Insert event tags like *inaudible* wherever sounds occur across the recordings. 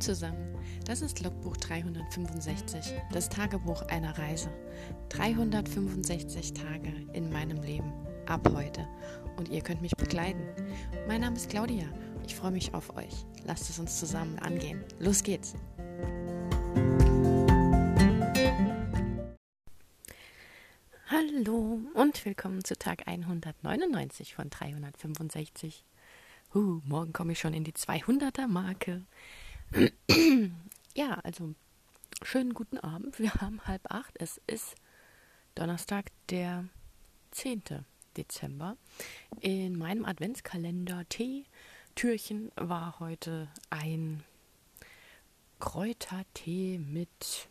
Zusammen, das ist Logbuch 365, das Tagebuch einer Reise. 365 Tage in meinem Leben, ab heute. Und ihr könnt mich begleiten. Mein Name ist Claudia, ich freue mich auf euch. Lasst es uns zusammen angehen. Los geht's! Hallo und willkommen zu Tag 199 von 365. Uh, morgen komme ich schon in die 200er Marke. *clears throat* ja, also schönen guten Abend. Wir haben halb acht. Es ist Donnerstag, der 10. Dezember. In meinem Adventskalender Tee-Türchen war heute ein Kräutertee mit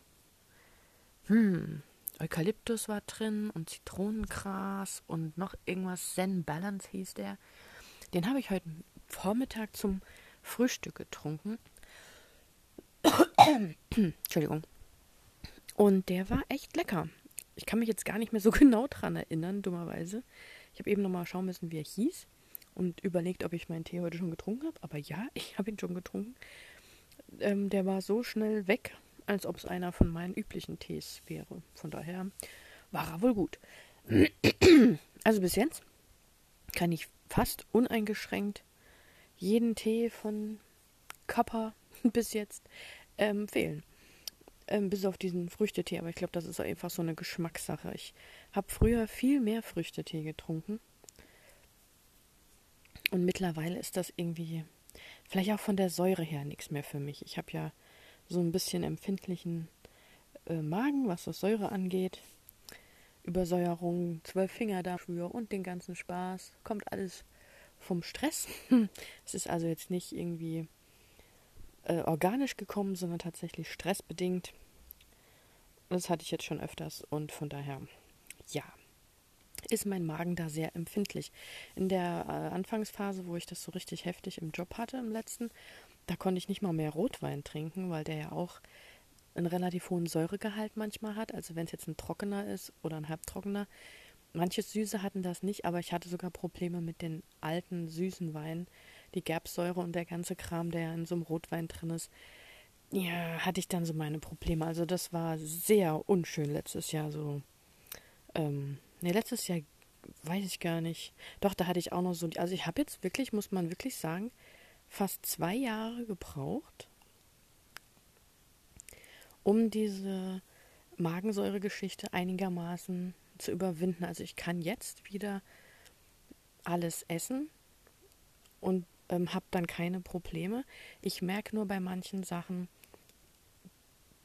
hm, Eukalyptus war drin und Zitronengras und noch irgendwas. Zen Balance hieß der. Den habe ich heute Vormittag zum Frühstück getrunken. Entschuldigung. Und der war echt lecker. Ich kann mich jetzt gar nicht mehr so *laughs* genau dran erinnern, dummerweise. Ich habe eben nochmal schauen müssen, wie er hieß und überlegt, ob ich meinen Tee heute schon getrunken habe. Aber ja, *laughs* ich habe ihn schon getrunken. Ähm, der war so schnell weg, als ob es einer von meinen üblichen Tees wäre. Von daher war er wohl gut. *clears throat* Also bis jetzt kann ich fast uneingeschränkt jeden Tee von Kappa *laughs* bis jetzt ähm, empfehlen. Ähm, bis auf diesen Früchtetee, aber ich glaube, das ist einfach so eine Geschmackssache. Ich habe früher viel mehr Früchtetee getrunken. Und mittlerweile ist das irgendwie, vielleicht auch von der Säure her, nichts mehr für mich. Ich habe ja so ein bisschen empfindlichen äh, Magen, was das Säure angeht. Übersäuerung, zwölf Finger dafür und den ganzen Spaß. Kommt alles vom Stress. *laughs* es ist also jetzt nicht irgendwie äh, organisch gekommen, sondern tatsächlich stressbedingt. Das hatte ich jetzt schon öfters und von daher, ja, ist mein Magen da sehr empfindlich. In der äh, Anfangsphase, wo ich das so richtig heftig im Job hatte, im letzten, da konnte ich nicht mal mehr Rotwein trinken, weil der ja auch einen relativ hohen Säuregehalt manchmal hat. Also wenn es jetzt ein trockener ist oder ein halbtrockener, Manche Süße hatten das nicht, aber ich hatte sogar Probleme mit den alten süßen Weinen. Die Gerbsäure und der ganze Kram, der in so einem Rotwein drin ist. Ja, hatte ich dann so meine Probleme. Also das war sehr unschön letztes Jahr so. Ähm, ne, letztes Jahr weiß ich gar nicht. Doch, da hatte ich auch noch so. Also ich habe jetzt wirklich, muss man wirklich sagen, fast zwei Jahre gebraucht, um diese Magensäure-Geschichte einigermaßen zu überwinden. Also ich kann jetzt wieder alles essen und ähm, habe dann keine Probleme. Ich merke nur bei manchen Sachen,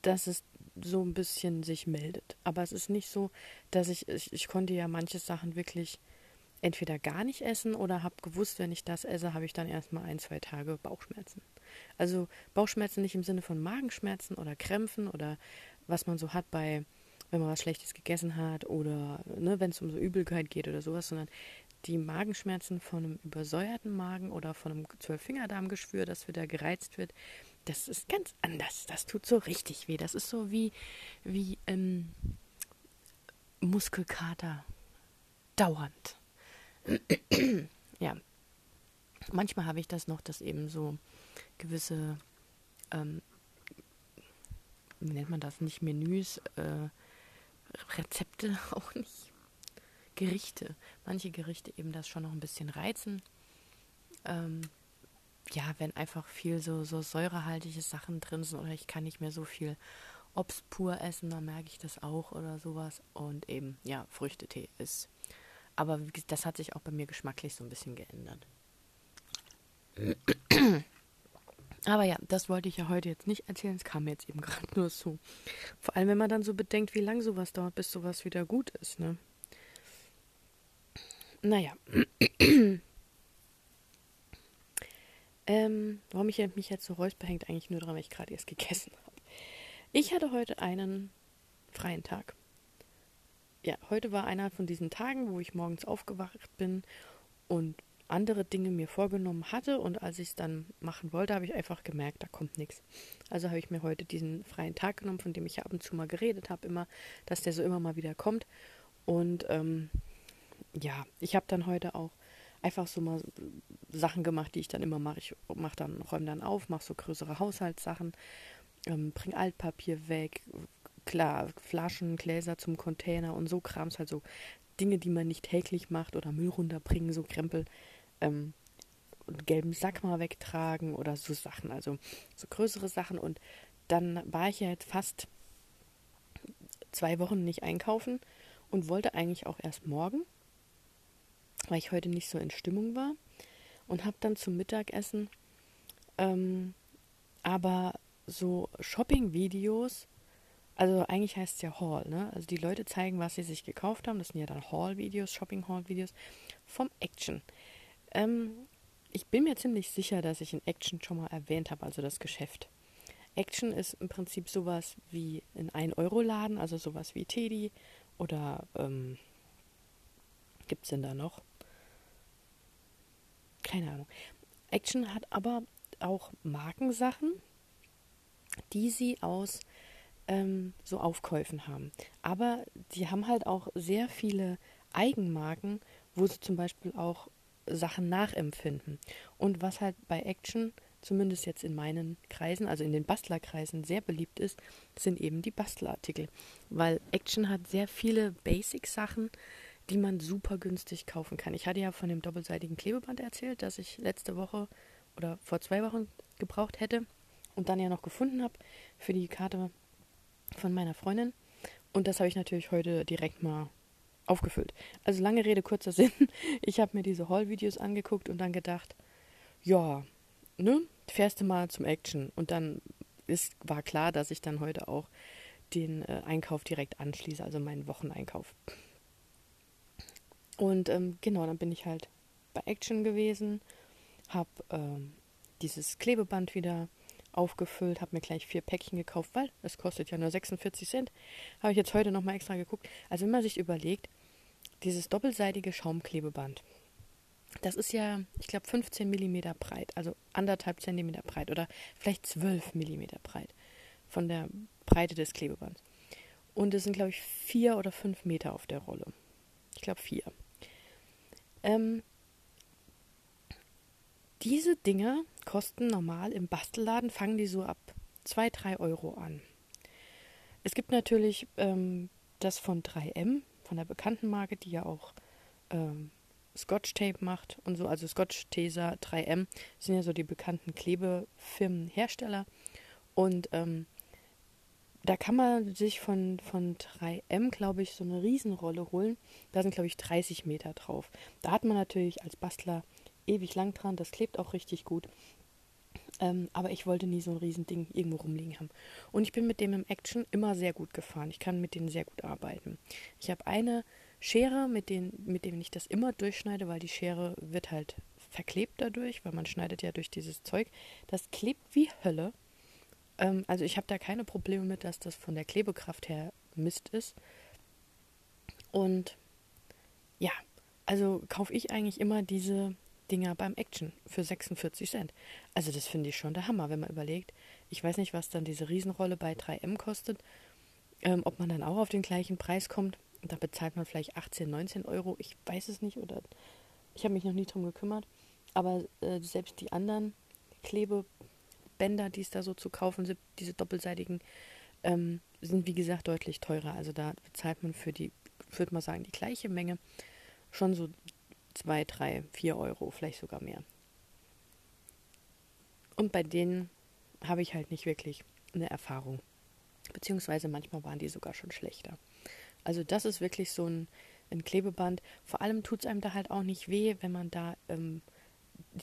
dass es so ein bisschen sich meldet. Aber es ist nicht so, dass ich, ich, ich konnte ja manche Sachen wirklich entweder gar nicht essen oder habe gewusst, wenn ich das esse, habe ich dann erstmal ein, zwei Tage Bauchschmerzen. Also Bauchschmerzen nicht im Sinne von Magenschmerzen oder Krämpfen oder was man so hat bei wenn man was Schlechtes gegessen hat oder ne, wenn es um so Übelkeit geht oder sowas, sondern die Magenschmerzen von einem übersäuerten Magen oder von einem Zwölffingerdarmgeschwür, das wieder gereizt wird, das ist ganz anders. Das tut so richtig weh. Das ist so wie, wie ähm, Muskelkater dauernd. *clears throat* ja. Manchmal habe ich das noch, dass eben so gewisse, ähm, wie nennt man das, nicht Menüs, äh, Rezepte *laughs* auch nicht. Gerichte. Manche Gerichte eben das schon noch ein bisschen reizen. Ähm, ja, wenn einfach viel so, so säurehaltige Sachen drin sind oder ich kann nicht mehr so viel Obst pur essen, dann merke ich das auch oder sowas. Und eben, ja, Früchtetee ist. Aber das hat sich auch bei mir geschmacklich so ein bisschen geändert. Aber ja, das wollte ich ja heute jetzt nicht erzählen. Es kam mir jetzt eben gerade nur so. Vor allem, wenn man dann so bedenkt, wie lange sowas dauert, bis sowas wieder gut ist, ne? Naja. ähm, warum ich mich jetzt so räusper, hängt eigentlich nur daran, weil ich gerade erst gegessen habe. Ich hatte heute einen freien Tag. Ja, heute war einer von diesen Tagen, wo ich morgens aufgewacht bin und andere Dinge mir vorgenommen hatte und als ich es dann machen wollte, habe ich einfach gemerkt, da kommt nichts. Also habe ich mir heute diesen freien Tag genommen, von dem ich ja ab und zu mal geredet habe, immer, dass der so immer mal wieder kommt. Und ähm, ja, ich habe dann heute auch einfach so mal Sachen gemacht, die ich dann immer mache. Ich mache dann, räume dann auf, mache so größere Haushaltssachen, ähm, bring Altpapier weg, klar, Flaschen, Gläser zum Container und so Krams, halt so Dinge, die man nicht täglich macht oder Müll runterbringen, so Krempel, ähm, und gelben Sack mal wegtragen oder so Sachen, also so größere Sachen. Und dann war ich ja jetzt fast zwei Wochen nicht einkaufen und wollte eigentlich auch erst morgen, weil ich heute nicht so in Stimmung war und habe dann zum Mittagessen ähm, aber so Shopping-Videos, also eigentlich heißt es ja Haul, ne? Also die Leute zeigen, was sie sich gekauft haben. Das sind ja dann Haul-Videos, Shopping-Haul-Videos vom Action. Ähm, ich bin mir ziemlich sicher, dass ich in Action schon mal erwähnt habe, also das Geschäft. Action ist im Prinzip sowas wie in 1-Euro-Laden, also sowas wie Teddy oder ähm, gibt es denn da noch? Keine Ahnung. Action hat aber auch Markensachen, die sie aus ähm, so Aufkäufen haben. Aber sie haben halt auch sehr viele Eigenmarken, wo sie zum Beispiel auch Sachen nachempfinden. Und was halt bei Action, zumindest jetzt in meinen Kreisen, also in den Bastlerkreisen, sehr beliebt ist, sind eben die Bastelartikel. Weil Action hat sehr viele Basic-Sachen, die man super günstig kaufen kann. Ich hatte ja von dem doppelseitigen Klebeband erzählt, das ich letzte Woche oder vor zwei Wochen gebraucht hätte und dann ja noch gefunden habe für die Karte von meiner Freundin. Und das habe ich natürlich heute direkt mal aufgefüllt. Also lange Rede, kurzer *laughs* Sinn. Ich habe mir diese Haul-Videos angeguckt und dann gedacht, ja, ne, fährst du mal zum Action. Und dann ist, war klar, dass ich dann heute auch den äh, Einkauf direkt anschließe, also meinen Wocheneinkauf. Und ähm, genau, dann bin ich halt bei Action gewesen, habe ähm, dieses Klebeband wieder aufgefüllt, habe mir gleich vier Päckchen gekauft, weil es kostet ja nur 46 Cent. Habe ich jetzt heute nochmal extra geguckt. Also wenn man sich überlegt, dieses doppelseitige Schaumklebeband, das ist ja, ich glaube, 15 mm breit, also anderthalb Zentimeter breit oder vielleicht 12 mm breit von der Breite des Klebebands. Und es sind, glaube ich, vier oder fünf Meter auf der Rolle. Ich glaube, vier. Ähm, diese Dinger kosten normal im Bastelladen, fangen die so ab 2, 3 Euro an. Es gibt natürlich ähm, das von 3M, von der bekannten Marke, die ja auch ähm, Scotch Tape macht und so, also Scotch Tesa 3M sind ja so die bekannten Klebefirmenhersteller. Und ähm, da kann man sich von, von 3M, glaube ich, so eine Riesenrolle holen. Da sind, glaube ich, 30 Meter drauf. Da hat man natürlich als Bastler ewig lang dran, das klebt auch richtig gut. Ähm, aber ich wollte nie so ein Riesending irgendwo rumliegen haben. Und ich bin mit dem im Action immer sehr gut gefahren. Ich kann mit denen sehr gut arbeiten. Ich habe eine Schere, mit, denen, mit dem ich das immer durchschneide, weil die Schere wird halt verklebt dadurch, weil man schneidet ja durch dieses Zeug. Das klebt wie Hölle. Ähm, also ich habe da keine Probleme mit, dass das von der Klebekraft her Mist ist. Und ja, also kaufe ich eigentlich immer diese Dinger beim Action für 46 Cent. Also das finde ich schon der Hammer, wenn man überlegt. Ich weiß nicht, was dann diese Riesenrolle bei 3M kostet. Ähm, ob man dann auch auf den gleichen Preis kommt. Da bezahlt man vielleicht 18, 19 Euro. Ich weiß es nicht oder ich habe mich noch nie drum gekümmert. Aber äh, selbst die anderen Klebebänder, die es da so zu kaufen sind, diese doppelseitigen, ähm, sind wie gesagt deutlich teurer. Also da bezahlt man für die, würde man sagen, die gleiche Menge schon so 2, 3, 4 Euro, vielleicht sogar mehr. Und bei denen habe ich halt nicht wirklich eine Erfahrung. Beziehungsweise manchmal waren die sogar schon schlechter. Also das ist wirklich so ein, ein Klebeband. Vor allem tut es einem da halt auch nicht weh, wenn man da ähm,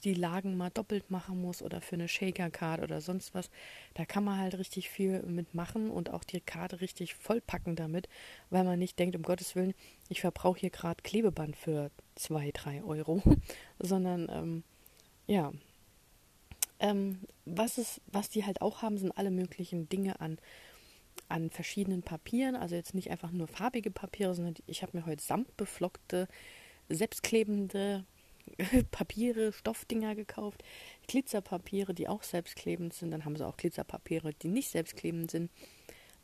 die Lagen mal doppelt machen muss oder für eine Shaker-Card oder sonst was. Da kann man halt richtig viel mitmachen und auch die Karte richtig vollpacken damit, weil man nicht denkt, um Gottes Willen, ich verbrauche hier gerade Klebeband für zwei, drei Euro, *laughs* sondern ähm, ja. Ähm, was, ist, was die halt auch haben, sind alle möglichen Dinge an, an verschiedenen Papieren. Also jetzt nicht einfach nur farbige Papiere, sondern ich habe mir heute samtbeflockte, selbstklebende *laughs* Papiere, Stoffdinger gekauft, Glitzerpapiere, die auch selbstklebend sind. Dann haben sie auch Glitzerpapiere, die nicht selbstklebend sind.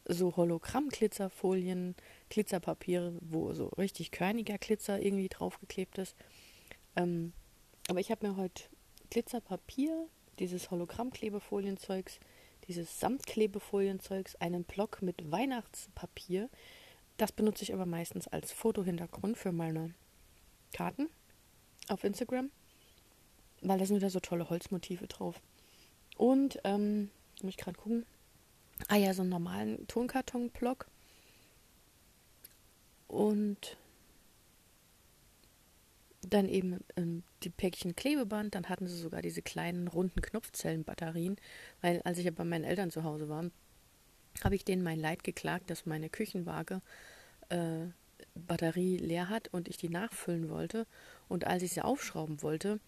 So Hologramm-Glitzerfolien, Glitzerpapiere, wo so richtig körniger Glitzer irgendwie draufgeklebt ist. Ähm, Aber ich habe mir heute Glitzerpapier, dieses Hologrammklebefolienzeugs, dieses Samtklebefolienzeugs, einen Block mit Weihnachtspapier. Das benutze ich aber meistens als Fotohintergrund für meine Karten auf Instagram, weil da sind wieder so tolle Holzmotive drauf. Und, ähm, muss ich gerade gucken. Ah ja, so einen normalen Tonkarton-Block. Und dann eben ähm, die Päckchen Klebeband, dann hatten sie sogar diese kleinen runden Knopfzellenbatterien, weil als ich ja bei meinen Eltern zu Hause war, habe ich denen mein Leid geklagt, dass meine Küchenwaage äh, Batterie leer hat und ich die nachfüllen wollte. Und als ich sie aufschrauben wollte,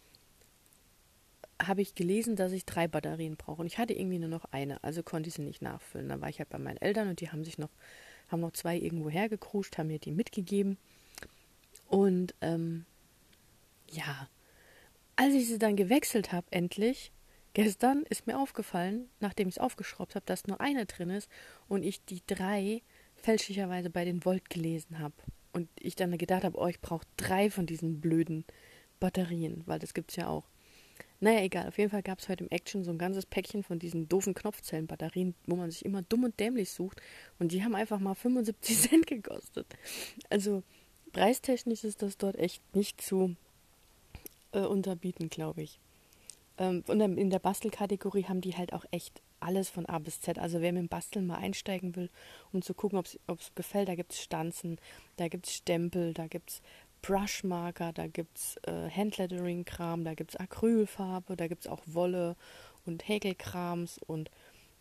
habe ich gelesen, dass ich drei Batterien brauche. Und ich hatte irgendwie nur noch eine, also konnte ich sie nicht nachfüllen. Dann war ich halt bei meinen Eltern und die haben sich noch, haben noch zwei irgendwo hergekruscht, haben mir die mitgegeben. Und ähm, ja, als ich sie dann gewechselt habe, endlich, gestern ist mir aufgefallen, nachdem ich es aufgeschraubt habe, dass nur eine drin ist und ich die drei fälschlicherweise bei den Volt gelesen habe. Und ich dann gedacht habe, oh, ich brauche drei von diesen blöden Batterien, weil das gibt es ja auch. Naja, egal. Auf jeden Fall gab es heute im Action so ein ganzes Päckchen von diesen doofen Knopfzellenbatterien, wo man sich immer dumm und dämlich sucht. Und die haben einfach mal 75 *laughs* Cent gekostet. Also preistechnisch ist das dort echt nicht zu äh, unterbieten, glaube ich. Ähm, und in der Bastelkategorie haben die halt auch echt alles von A bis Z. Also wer mit dem Basteln mal einsteigen will, um zu gucken, ob es gefällt, da gibt es Stanzen, da gibt es Stempel, da gibt es Brushmarker, da gibt es äh, Handlettering-Kram, da gibt es Acrylfarbe, da gibt es auch Wolle und Häkelkrams und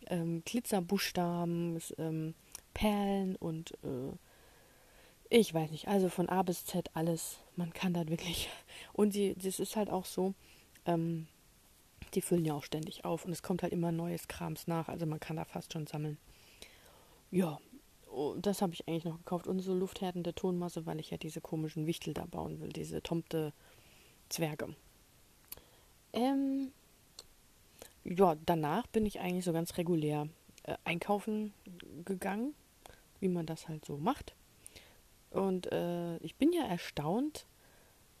ähm, Glitzerbuchstaben, ähm, Perlen und äh, ich weiß nicht, also von A bis Z alles. Man kann da wirklich. Und die, das ist halt auch so, ähm, die füllen ja auch ständig auf und es kommt halt immer neues Krams nach. Also man kann da fast schon sammeln. Ja, oh, das habe ich eigentlich noch gekauft. Und so lufthärtende Tonmasse, weil ich ja diese komischen Wichtel da bauen will, diese Tomte Zwerge. Ähm, ja, danach bin ich eigentlich so ganz regulär äh, einkaufen gegangen, wie man das halt so macht. Und äh, ich bin ja erstaunt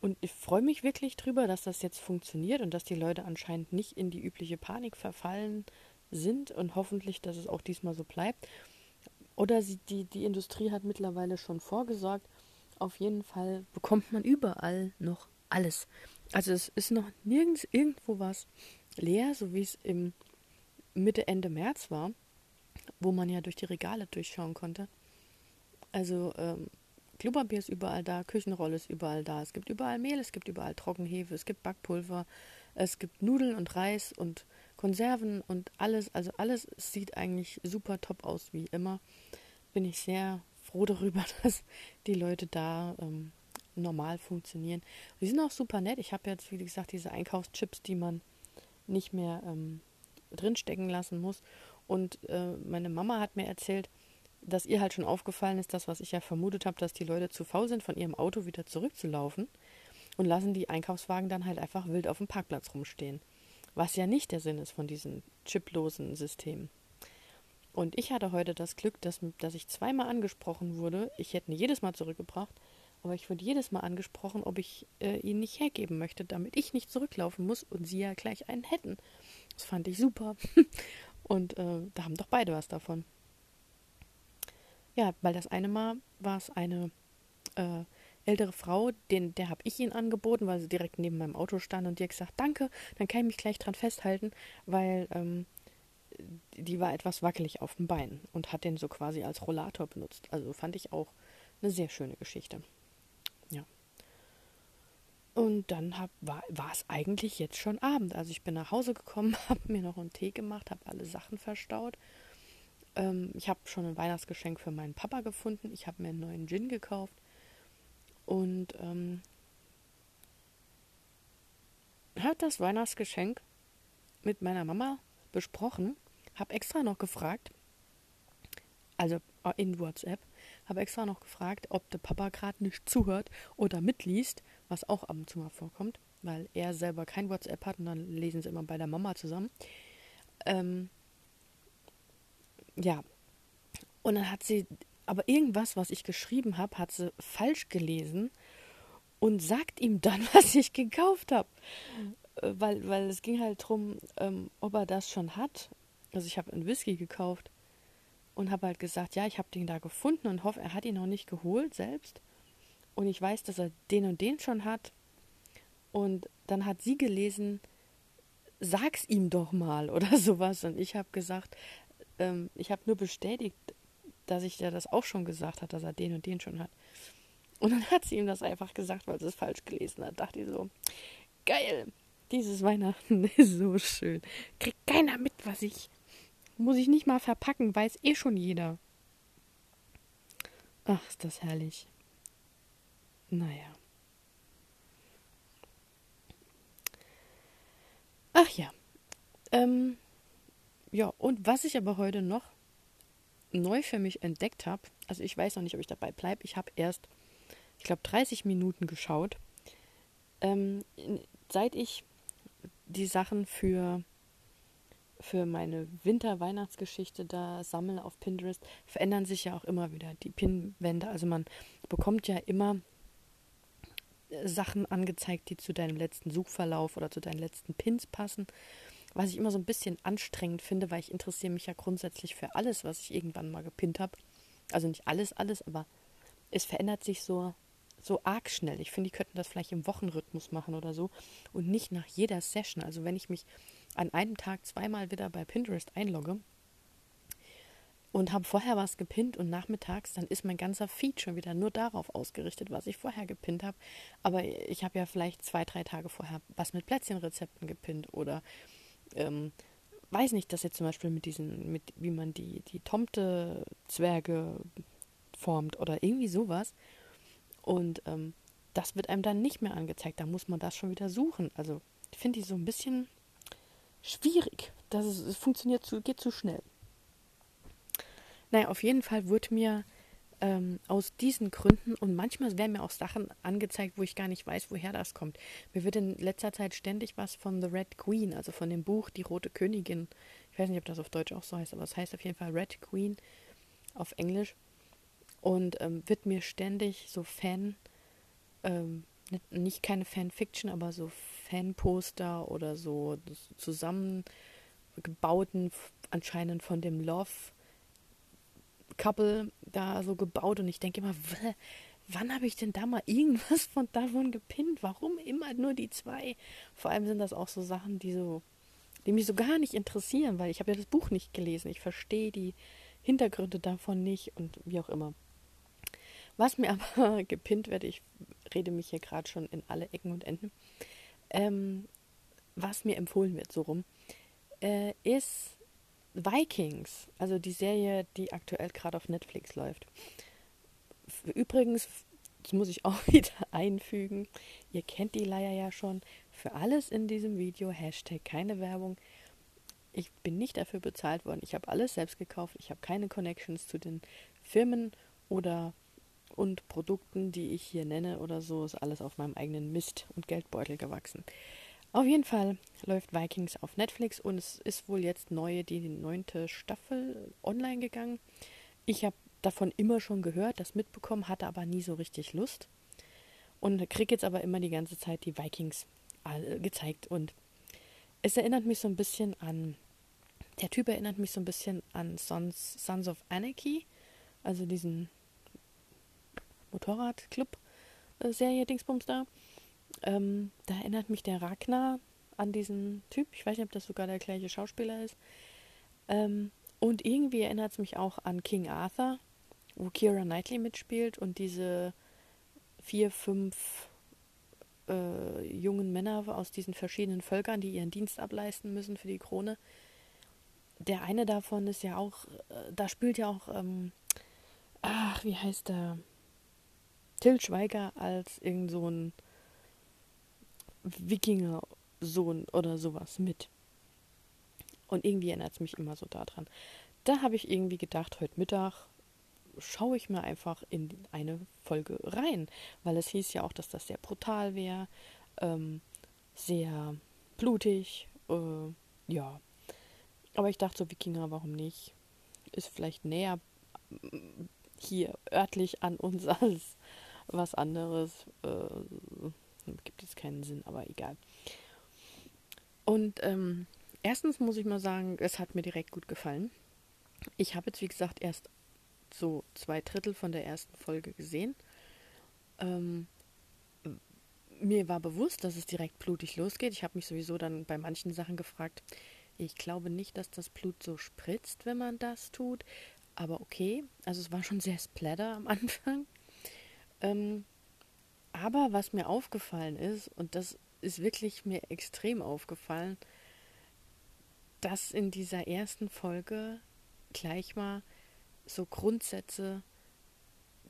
und ich freue mich wirklich drüber, dass das jetzt funktioniert und dass die Leute anscheinend nicht in die übliche Panik verfallen sind und hoffentlich, dass es auch diesmal so bleibt. Oder sie, die, die Industrie hat mittlerweile schon vorgesorgt. Auf jeden Fall bekommt man überall noch alles. Also es ist noch nirgends irgendwo was leer, so wie es im Mitte, Ende März war, wo man ja durch die Regale durchschauen konnte. Also ähm, Klopapier ist überall da, Küchenrolle ist überall da. Es gibt überall Mehl, es gibt überall Trockenhefe, es gibt Backpulver, es gibt Nudeln und Reis und Konserven und alles. Also alles sieht eigentlich super top aus, wie immer. Bin ich sehr froh darüber, *laughs* dass die Leute da ähm, normal funktionieren. Die sind auch super nett. Ich habe jetzt, wie gesagt, diese Einkaufschips, die man nicht mehr ähm, drinstecken lassen muss. Und äh, meine Mama hat mir erzählt, dass ihr halt schon aufgefallen ist, das, was ich ja vermutet habe, dass die Leute zu faul sind, von ihrem Auto wieder zurückzulaufen und lassen die Einkaufswagen dann halt einfach wild auf dem Parkplatz rumstehen. Was ja nicht der Sinn ist von diesen chiplosen Systemen. Und ich hatte heute das Glück, dass, dass ich zweimal angesprochen wurde. Ich hätte ihn jedes Mal zurückgebracht, aber ich wurde jedes Mal angesprochen, ob ich äh, ihn nicht hergeben möchte, damit ich nicht zurücklaufen muss und sie ja gleich einen hätten. Das fand ich super. *laughs* und äh, da haben doch beide was davon. Ja, weil das eine Mal war es eine äh, ältere Frau, den, der habe ich ihn angeboten, weil sie direkt neben meinem Auto stand und die hat gesagt, danke, dann kann ich mich gleich dran festhalten, weil ähm, die war etwas wackelig auf dem Bein und hat den so quasi als Rollator benutzt. Also fand ich auch eine sehr schöne Geschichte. Ja. Und dann hab, war, war es eigentlich jetzt schon Abend. Also ich bin nach Hause gekommen, *laughs* habe mir noch einen Tee gemacht, habe alle Sachen verstaut ähm, ich habe schon ein Weihnachtsgeschenk für meinen Papa gefunden. Ich habe mir einen neuen Gin gekauft. Und ähm, habe das Weihnachtsgeschenk mit meiner Mama besprochen. Habe extra noch gefragt, also äh, in WhatsApp, habe extra noch gefragt, ob der Papa gerade nicht zuhört oder mitliest, was auch ab und zu mal vorkommt, weil er selber kein WhatsApp hat und dann lesen sie immer bei der Mama zusammen. Ähm, ja. Und dann hat sie, aber irgendwas, was ich geschrieben habe, hat sie falsch gelesen. und sagt ihm dann, *laughs* was ich gekauft habe. Äh, weil, weil es ging halt darum, ähm, ob er das schon hat. Also ich habe einen Whisky gekauft und habe halt gesagt, ja, ich habe den da gefunden und hoffe, er hat ihn noch nicht geholt selbst. Und ich weiß, dass er den und den schon hat. Und dann hat sie gelesen, sag's ihm doch mal *laughs* oder sowas. Und ich habe gesagt, ähm, ich habe nur bestätigt, dass ich ja das auch schon gesagt hat, dass er den und den schon hat. Und dann hat sie ihm das einfach gesagt, weil sie es falsch gelesen hat. Dachte ich so, geil, dieses Weihnachten *laughs* ist so schön. Kriegt keiner mit, was ich. Muss ich nicht mal verpacken, weiß eh schon jeder. Ach, ist das herrlich. Naja. Ach ja. Ähm, ja, und was ich aber heute noch neu für mich entdeckt habe, also ich weiß noch nicht, ob ich dabei bleibe, ich habe erst, ich glaube, 30 Minuten geschaut. Ähm, seit ich die Sachen für, für meine Winter-Weihnachtsgeschichte da sammle auf Pinterest, verändern sich ja auch immer wieder die Pinwände. Also man bekommt ja immer Sachen angezeigt, die zu deinem letzten Suchverlauf oder zu deinen letzten Pins passen. Was ich immer so ein bisschen anstrengend finde, weil ich interessiere mich ja grundsätzlich für alles, was ich irgendwann mal gepinnt habe. Also nicht alles, alles, aber es verändert sich so, so arg schnell. Ich finde, die könnten das vielleicht im Wochenrhythmus machen oder so und nicht nach jeder Session. Also wenn ich mich an einem Tag zweimal wieder bei Pinterest einlogge, und habe vorher was gepinnt und nachmittags, dann ist mein ganzer Feed schon wieder nur darauf ausgerichtet, was ich vorher gepinnt habe. Aber ich habe ja vielleicht zwei, drei Tage vorher was mit Plätzchenrezepten gepinnt oder ähm, weiß nicht, dass jetzt zum Beispiel mit diesen, mit wie man die, die Tomte-Zwerge formt oder irgendwie sowas. Und ähm, das wird einem dann nicht mehr angezeigt. Da muss man das schon wieder suchen. Also finde ich so ein bisschen schwierig. Das ist, es funktioniert zu, geht zu schnell. Naja, auf jeden Fall wurde mir ähm, aus diesen Gründen und manchmal werden mir auch Sachen angezeigt, wo ich gar nicht weiß, woher das kommt. Mir wird in letzter Zeit ständig was von The Red Queen, also von dem Buch Die Rote Königin. Ich weiß nicht, ob das auf Deutsch auch so heißt, aber es heißt auf jeden Fall Red Queen auf Englisch. Und ähm, wird mir ständig so Fan, ähm, nicht keine Fanfiction, aber so Fanposter oder so zusammengebauten, anscheinend von dem Love Couple da so gebaut und ich denke immer, wann habe ich denn da mal irgendwas *laughs* von davon gepinnt? Warum immer nur die zwei? Vor allem sind das auch so Sachen, die so, die mich so gar nicht interessieren, weil ich habe ja das Buch nicht gelesen. Ich verstehe die Hintergründe davon nicht und wie auch immer. Was mir *laughs* aber gepinnt wird, ich rede mich hier gerade schon in alle Ecken und Enden, ähm, was mir empfohlen wird, so rum, äh, ist Vikings, also die Serie, die aktuell gerade auf Netflix läuft. Übrigens, das muss ich *laughs* auch wieder einfügen, ihr kennt die Leier ja schon, für alles in diesem Video Hashtag keine Werbung. Ich bin nicht dafür bezahlt worden, ich habe alles selbst gekauft, ich habe keine Connections zu den Firmen oder und Produkten, die ich hier nenne oder so, ist alles auf meinem eigenen Mist und Geldbeutel gewachsen. Auf jeden Fall läuft Vikings auf Netflix und es ist wohl jetzt neue, die neunte Staffel online gegangen. Ich habe davon immer schon gehört, das mitbekommen, hatte aber nie so richtig Lust. Und kriege jetzt aber immer die ganze Zeit die Vikings gezeigt. Und es erinnert mich so ein bisschen an. Der Typ erinnert mich so ein bisschen an Sons, Sons of Anarchy, also diesen Motorradclub-Serie äh, Dingsbums da. Ähm, da erinnert mich der Ragnar an diesen Typ. Ich weiß nicht, ob das sogar der gleiche Schauspieler ist. Ähm, und irgendwie erinnert es mich auch an King Arthur, wo Kira Knightley mitspielt und diese vier, fünf äh, jungen Männer aus diesen verschiedenen Völkern, die ihren Dienst ableisten müssen für die Krone. Der eine davon ist ja auch, äh, da spielt ja auch, ähm, ach, wie heißt der? Till Schweiger als irgend so Wikinger-Sohn oder sowas mit. Und irgendwie erinnert es mich immer so daran. Da habe ich irgendwie gedacht, heute Mittag schaue ich mir einfach in eine Folge rein, weil es hieß ja auch, dass das sehr brutal wäre, ähm, sehr blutig, äh, ja. Aber ich dachte so, Wikinger, warum nicht? Ist vielleicht näher hier örtlich an uns *laughs* als was anderes. Äh, gibt jetzt keinen Sinn, aber egal. Und ähm, erstens muss ich mal sagen, es hat mir direkt gut gefallen. Ich habe jetzt, wie gesagt, erst so zwei Drittel von der ersten Folge gesehen. Ähm, mir war bewusst, dass es direkt blutig losgeht. Ich habe mich sowieso dann bei manchen Sachen gefragt. Ich glaube nicht, dass das Blut so spritzt, wenn man das tut. Aber okay, also es war schon sehr splatter am Anfang. Ähm, aber was mir aufgefallen ist, und das ist wirklich mir extrem aufgefallen, dass in dieser ersten Folge gleich mal so Grundsätze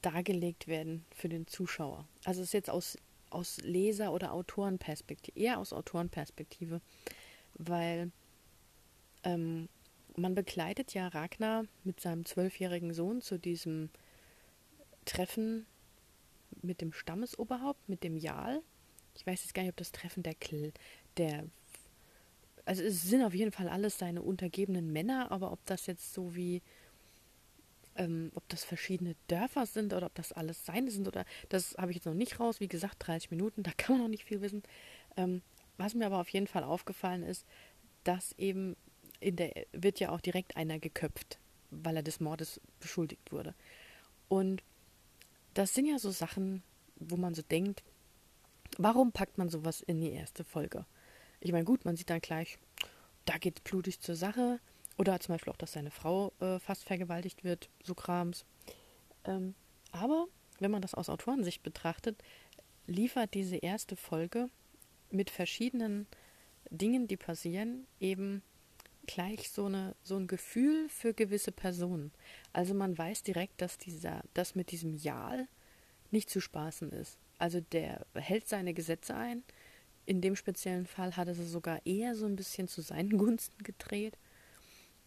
dargelegt werden für den Zuschauer. Also es ist jetzt aus, aus Leser- oder Autorenperspektive, eher aus Autorenperspektive, weil ähm, man begleitet ja Ragnar mit seinem zwölfjährigen Sohn zu diesem Treffen mit dem Stammesoberhaupt, mit dem Jarl. Ich weiß jetzt gar nicht, ob das Treffen der, Kl der also es sind auf jeden Fall alles seine untergebenen Männer, aber ob das jetzt so wie ähm, ob das verschiedene Dörfer sind oder ob das alles seine sind oder das habe ich jetzt noch nicht raus. Wie gesagt, 30 Minuten, *laughs* da kann man noch nicht viel wissen. Ähm, was mir aber auf jeden Fall aufgefallen ist, dass eben in der wird ja auch direkt einer geköpft, weil er des Mordes beschuldigt wurde. Und das sind ja so Sachen, wo man so denkt, warum packt man sowas in die erste Folge? Ich meine, gut, man sieht dann gleich, da geht blutig zur Sache. Oder zum Beispiel auch, dass seine Frau äh, fast vergewaltigt wird, so Krams. Ähm, aber wenn man das aus Autorensicht betrachtet, liefert diese erste Folge mit verschiedenen Dingen, die passieren, eben gleich so, eine, so ein Gefühl für gewisse Personen. Also man weiß direkt, dass dieser, das mit diesem Jal nicht zu spaßen ist. Also der hält seine Gesetze ein. In dem speziellen Fall hat er sie sogar eher so ein bisschen zu seinen *laughs* Gunsten gedreht.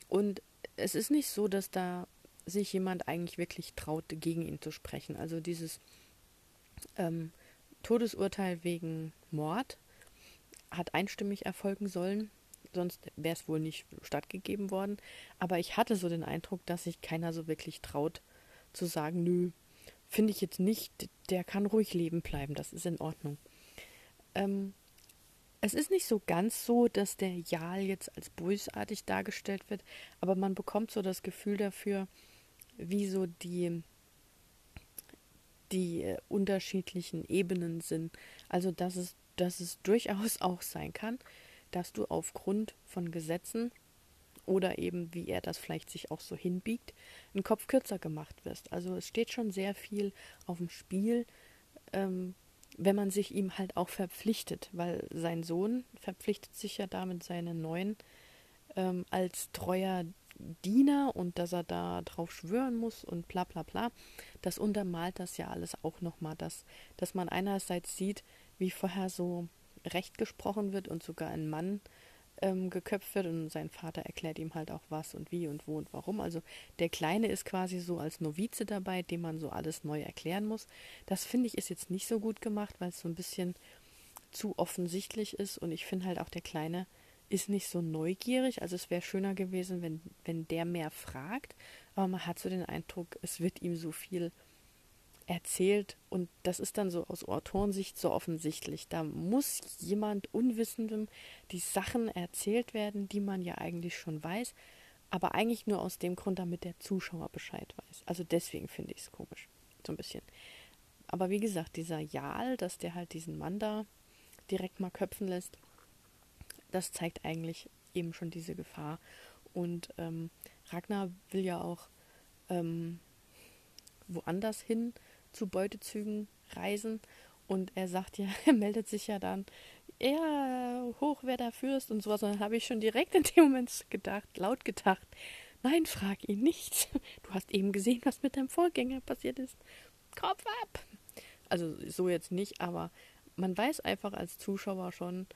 Und es ist nicht so, dass da sich jemand eigentlich wirklich traut, gegen ihn zu sprechen. Also dieses ähm, Todesurteil wegen Mord hat einstimmig erfolgen sollen sonst wäre es wohl nicht stattgegeben worden. Aber ich hatte so den Eindruck, dass sich keiner so wirklich traut zu sagen, nö, finde ich jetzt nicht, der kann ruhig leben bleiben, das ist in Ordnung. Ähm, es ist nicht so ganz so, dass der Jal jetzt als bösartig dargestellt wird, aber man bekommt so das Gefühl dafür, wie so die, die äh, unterschiedlichen Ebenen sind. Also dass es, dass es durchaus auch sein kann, dass du aufgrund von Gesetzen oder eben, wie er das vielleicht sich auch so hinbiegt, einen Kopf kürzer gemacht wirst. Also es steht schon sehr viel auf dem Spiel, ähm, wenn man sich ihm halt auch verpflichtet, weil sein Sohn verpflichtet sich ja damit seinen neuen ähm, als treuer Diener und dass er da drauf schwören muss und bla bla bla. Das untermalt das ja alles auch nochmal, dass, dass man einerseits sieht, wie vorher so Recht gesprochen wird und sogar ein Mann ähm, geköpft wird und sein Vater erklärt ihm halt auch was und wie und wo und warum. Also der Kleine ist quasi so als Novize dabei, dem man so alles neu erklären muss. Das finde ich ist jetzt nicht so gut gemacht, weil es so ein bisschen zu offensichtlich ist und ich finde halt auch der Kleine ist nicht so neugierig. Also es wäre schöner gewesen, wenn, wenn der mehr fragt, aber man hat so den Eindruck, es wird ihm so viel erzählt und das ist dann so aus Autorensicht so offensichtlich. Da muss jemand Unwissendem die Sachen erzählt werden, die man ja eigentlich schon weiß, aber eigentlich nur aus dem Grund, damit der Zuschauer Bescheid weiß. Also deswegen finde ich es komisch, so ein bisschen. Aber wie gesagt, dieser Jal, dass der halt diesen Mann da direkt mal köpfen lässt, das zeigt eigentlich eben schon diese Gefahr. Und ähm, Ragnar will ja auch ähm, woanders hin zu Beutezügen reisen. Und er sagt ja, *laughs* er meldet sich ja dann, ja, hochwerter Fürst und sowas. Und dann habe ich schon direkt in dem Moment gedacht, laut gedacht, nein, frag ihn nicht. *laughs* Du hast eben gesehen, was mit deinem Vorgänger passiert ist. Kopf ab! Also so jetzt nicht, aber man weiß einfach als Zuschauer schon,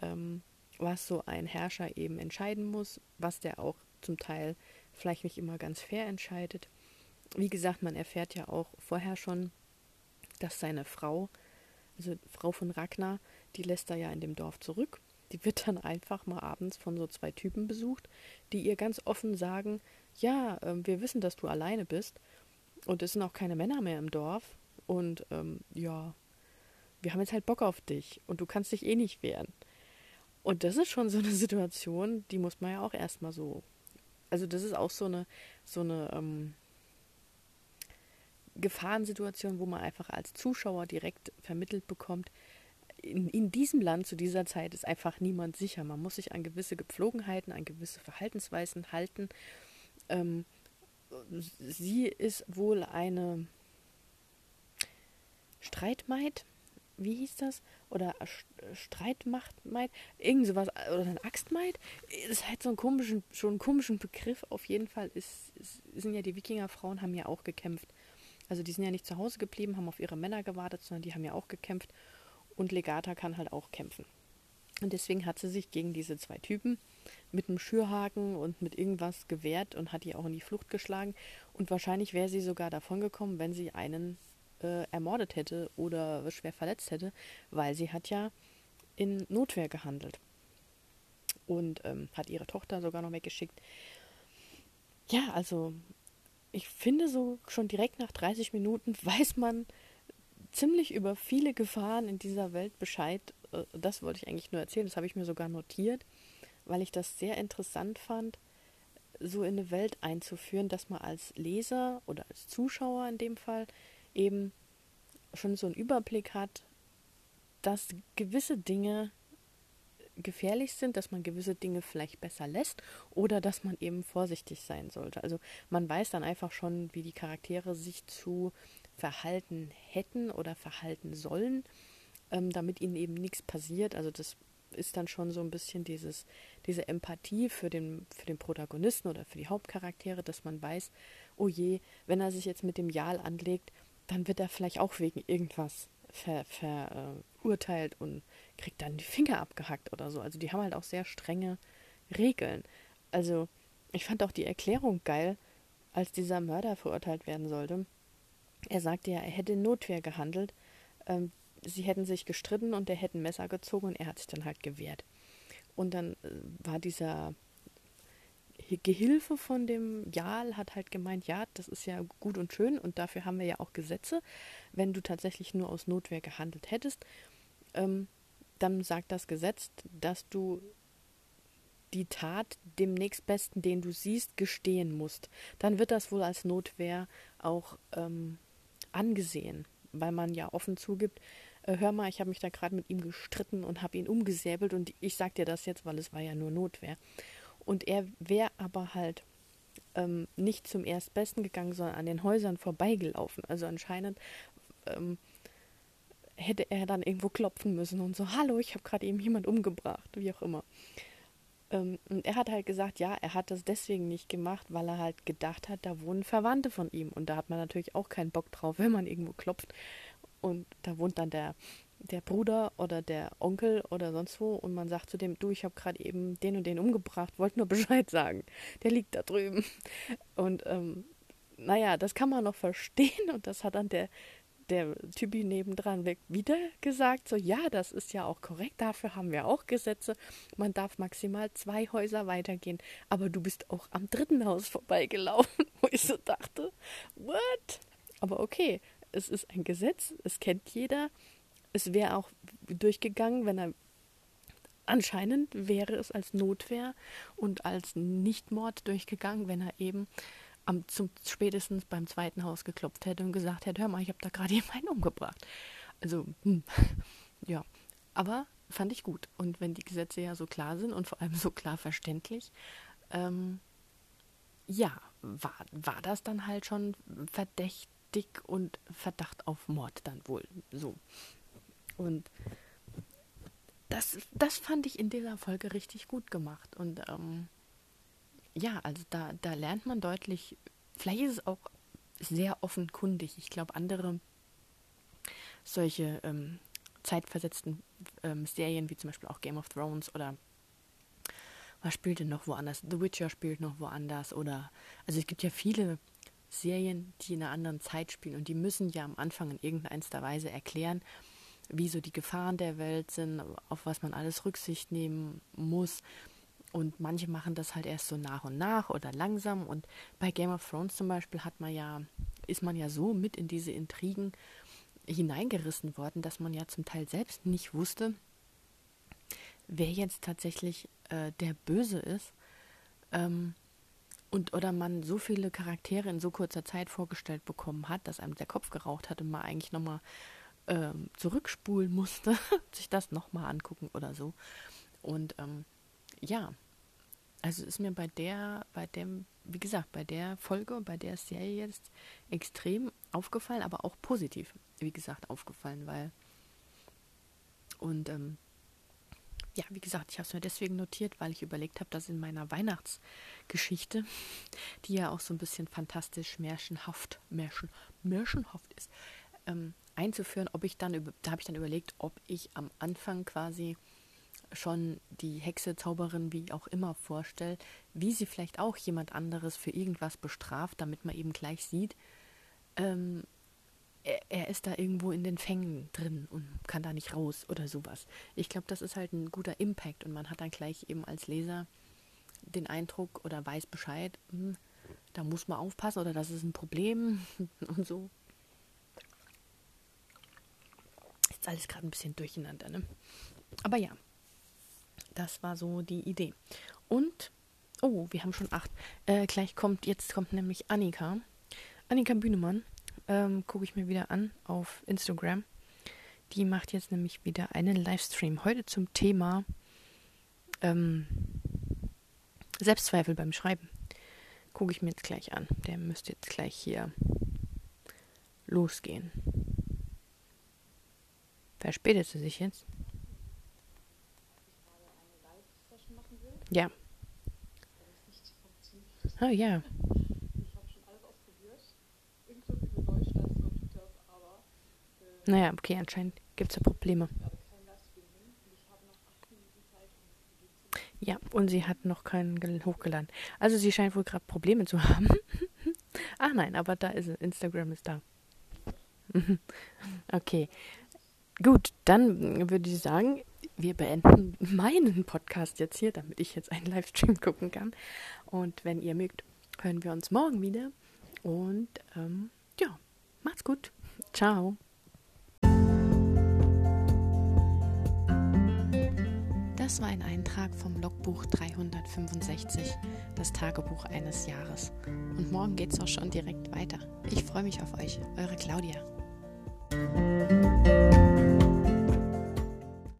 ähm, was so ein Herrscher eben entscheiden muss, was der auch zum Teil vielleicht nicht immer ganz fair entscheidet wie gesagt, man erfährt ja auch vorher schon, dass seine Frau, also Frau von Ragnar, die lässt er ja in dem Dorf zurück. Die wird dann einfach mal abends von so zwei Typen besucht, die ihr ganz offen sagen, ja, äh, wir wissen, dass du alleine bist und es sind auch keine Männer mehr im Dorf. und ähm, ja, wir haben jetzt halt Bock auf dich und du kannst dich eh nicht wehren. Und das ist schon so eine Situation, die muss man ja auch erstmal so. Also, das ist auch so eine, so eine ähm, Gefahrensituation, wo man einfach als Zuschauer direkt vermittelt bekommt, in, in diesem Land zu dieser Zeit ist einfach niemand sicher. Man muss sich an gewisse Gepflogenheiten, an gewisse Verhaltensweisen halten. Ähm, sie ist wohl eine Streitmaid, wie hieß das? Oder Streitmachtmaid, irgend sowas, oder ein Axtmaid. Ist halt so ein komischen, schon ein komischen Begriff. Auf jeden Fall ist, ist, sind ja die Wikingerfrauen haben ja auch gekämpft. Also die sind ja nicht zu Hause geblieben, haben auf ihre Männer gewartet, sondern die haben ja auch gekämpft. Und Legata kann halt auch kämpfen. Und deswegen hat sie sich gegen diese zwei Typen mit einem Schürhaken und mit irgendwas gewehrt und hat die auch in die Flucht geschlagen. Und wahrscheinlich wäre sie sogar davon gekommen, wenn sie einen äh, ermordet hätte oder schwer verletzt hätte, weil sie hat ja in Notwehr gehandelt. Und ähm, hat ihre Tochter sogar noch weggeschickt. Ja, also ich finde so schon direkt nach 30 Minuten *laughs* weiß man, ziemlich über viele Gefahren in dieser Welt Bescheid. Äh, das wollte ich eigentlich nur erzählen, das habe ich mir sogar notiert, weil ich das sehr interessant fand, so in eine Welt einzuführen, dass man als Leser oder als Zuschauer in dem Fall eben schon so einen Überblick hat, dass gewisse Dinge gefährlich sind, dass man gewisse Dinge vielleicht besser lässt oder dass man eben vorsichtig sein sollte. Also man weiß dann einfach schon, wie die Charaktere sich zu verhalten hätten oder verhalten sollen, ähm, damit ihnen eben nichts passiert. Also das ist dann schon so ein bisschen dieses, diese Empathie für den, für den Protagonisten oder für die Hauptcharaktere, dass man weiß, oh je, wenn er sich jetzt mit dem Jal anlegt, dann wird er vielleicht auch wegen irgendwas verurteilt ver, äh, und kriegt dann die Finger abgehackt oder so. Also die haben halt auch sehr strenge Regeln. Also ich fand auch die Erklärung geil, als dieser Mörder verurteilt werden sollte. Er sagte ja, er hätte in Notwehr gehandelt. Ähm, sie hätten sich gestritten und er hätte ein Messer gezogen und er hat sich dann halt gewehrt. Und dann äh, war dieser Gehilfe von dem Jarl hat halt gemeint, ja, das ist ja gut und schön und dafür haben wir ja auch Gesetze. Wenn du tatsächlich nur aus Notwehr gehandelt hättest, ähm, dann sagt das Gesetz, dass du die Tat dem nächstbesten, den du siehst, gestehen musst. Dann wird das wohl als Notwehr auch ähm, angesehen, weil man ja offen zugibt, äh, hör mal, ich habe mich da gerade mit ihm gestritten und habe ihn umgesäbelt und ich sag dir das jetzt, weil es war ja nur Notwehr. Und er wäre aber halt ähm, nicht zum Erstbesten gegangen, sondern an den Häusern vorbeigelaufen. Also anscheinend ähm, hätte er dann irgendwo klopfen müssen und so, hallo, ich habe gerade eben jemand umgebracht, wie auch immer. Ähm, und er hat halt gesagt, ja, er hat das deswegen nicht gemacht, weil er halt gedacht hat, da wohnen Verwandte von ihm. Und da hat man natürlich auch keinen Bock drauf, *laughs* wenn man irgendwo klopft. Und da wohnt dann der, der Bruder oder der Onkel oder sonst wo. Und man sagt zu dem, du, ich habe gerade eben den und den umgebracht, wollte nur *laughs* Bescheid sagen. Der liegt da drüben. Und ähm, naja, das kann man noch verstehen. *laughs* Und das hat dann der der Typi nebendran weg wieder gesagt, so ja, das ist ja auch korrekt, dafür haben wir auch Gesetze. Man darf maximal zwei Häuser weitergehen, aber du bist auch am dritten Haus vorbeigelaufen, *laughs* wo ich so dachte, what? Aber okay, es ist ein Gesetz, es kennt jeder. Es wäre auch durchgegangen, wenn er anscheinend wäre es als Notwehr und als Nichtmord durchgegangen, wenn er eben am, zum, spätestens beim zweiten Haus geklopft hätte und gesagt hätte, hör mal, ich habe da gerade *laughs* jemanden umgebracht. Also, hm, *laughs* ja. Aber fand ich gut. Und wenn die Gesetze ja so klar sind und vor allem so klar verständlich, ähm, ja, war, war das dann halt schon verdächtig und Verdacht auf Mord dann wohl so. Und das, das fand ich in dieser Folge richtig gut gemacht. Und ähm, ja, also da, da lernt man deutlich, vielleicht ist es auch sehr offenkundig. Ich glaube, andere solche ähm, zeitversetzten ähm, Serien, wie zum Beispiel auch Game of Thrones oder was spielt denn noch woanders? The Witcher spielt noch woanders oder also es gibt ja viele Serien, die in einer anderen Zeit spielen und die müssen ja am Anfang in irgendeiner Weise erklären, wie so die Gefahren der Welt sind, auf was man alles Rücksicht nehmen muss. Und manche machen das halt erst so nach und nach oder langsam. Und bei Game of Thrones zum Beispiel hat man ja, ist man ja so mit in diese Intrigen, hineingerissen worden, dass man ja zum Teil selbst nicht wusste, wer jetzt tatsächlich äh, der Böse ist. Ähm, und oder man so viele Charaktere in so kurzer Zeit vorgestellt bekommen hat, dass einem der Kopf geraucht hat und man eigentlich nochmal ähm, zurückspulen *laughs* musste, sich das nochmal angucken oder so. Und ähm, ja, also ist mir bei der, bei dem, wie gesagt, bei der Folge, bei der Serie jetzt extrem aufgefallen, aber auch positiv, wie gesagt, aufgefallen, weil und ähm, ja, wie gesagt, ich habe es mir deswegen notiert, weil ich überlegt habe, dass in meiner Weihnachtsgeschichte, *laughs* die ja auch so ein bisschen fantastisch, märchenhaft, märchen, märchenhaft ist, ähm, einzuführen, ob ich dann, da habe ich dann überlegt, ob ich am Anfang quasi schon die Hexe, Zauberin, wie auch immer vorstelle, wie sie vielleicht auch jemand anderes für irgendwas bestraft, damit man eben gleich sieht, ähm, er, er, ist da irgendwo in den Fängen drin und kann da nicht raus oder sowas. Ich glaube, das ist halt ein guter Impact und man hat dann gleich eben als Leser den Eindruck oder weiß Bescheid, hm, da muss man aufpassen oder das ist ein Problem *laughs* und so. Ist alles gerade ein bisschen durcheinander, ne? Aber ja, das war so die Idee. Und, oh, wir haben schon acht. Äh, gleich kommt, jetzt kommt nämlich Annika. Annika Bühnemann, ähm, gucke ich mir wieder an auf Instagram. Die macht jetzt nämlich wieder einen Livestream. Heute zum Thema ähm, Selbstzweifel beim Schreiben. Gucke ich mir jetzt gleich an. Der müsste jetzt gleich hier losgehen. Verspätet sie sich jetzt? Ja. Oh ja. Naja, okay, anscheinend gibt es ja Probleme. Ja, und sie hat noch keinen hochgeladen. Also sie scheint wohl gerade Probleme zu *laughs* haben. Ach nein, aber da ist es. Instagram ist da. *laughs* okay. Gut, dann würde ich sagen, wir beenden *laughs* meinen Podcast jetzt hier, damit ich jetzt einen Livestream gucken kann. Und wenn ihr mögt, hören wir uns morgen wieder. Und ähm, ja, macht's gut. *laughs* Ciao. Das war ein Eintrag vom Logbuch 365, das Tagebuch eines Jahres. Und morgen geht's auch schon direkt weiter. Ich freue mich auf euch, eure Claudia.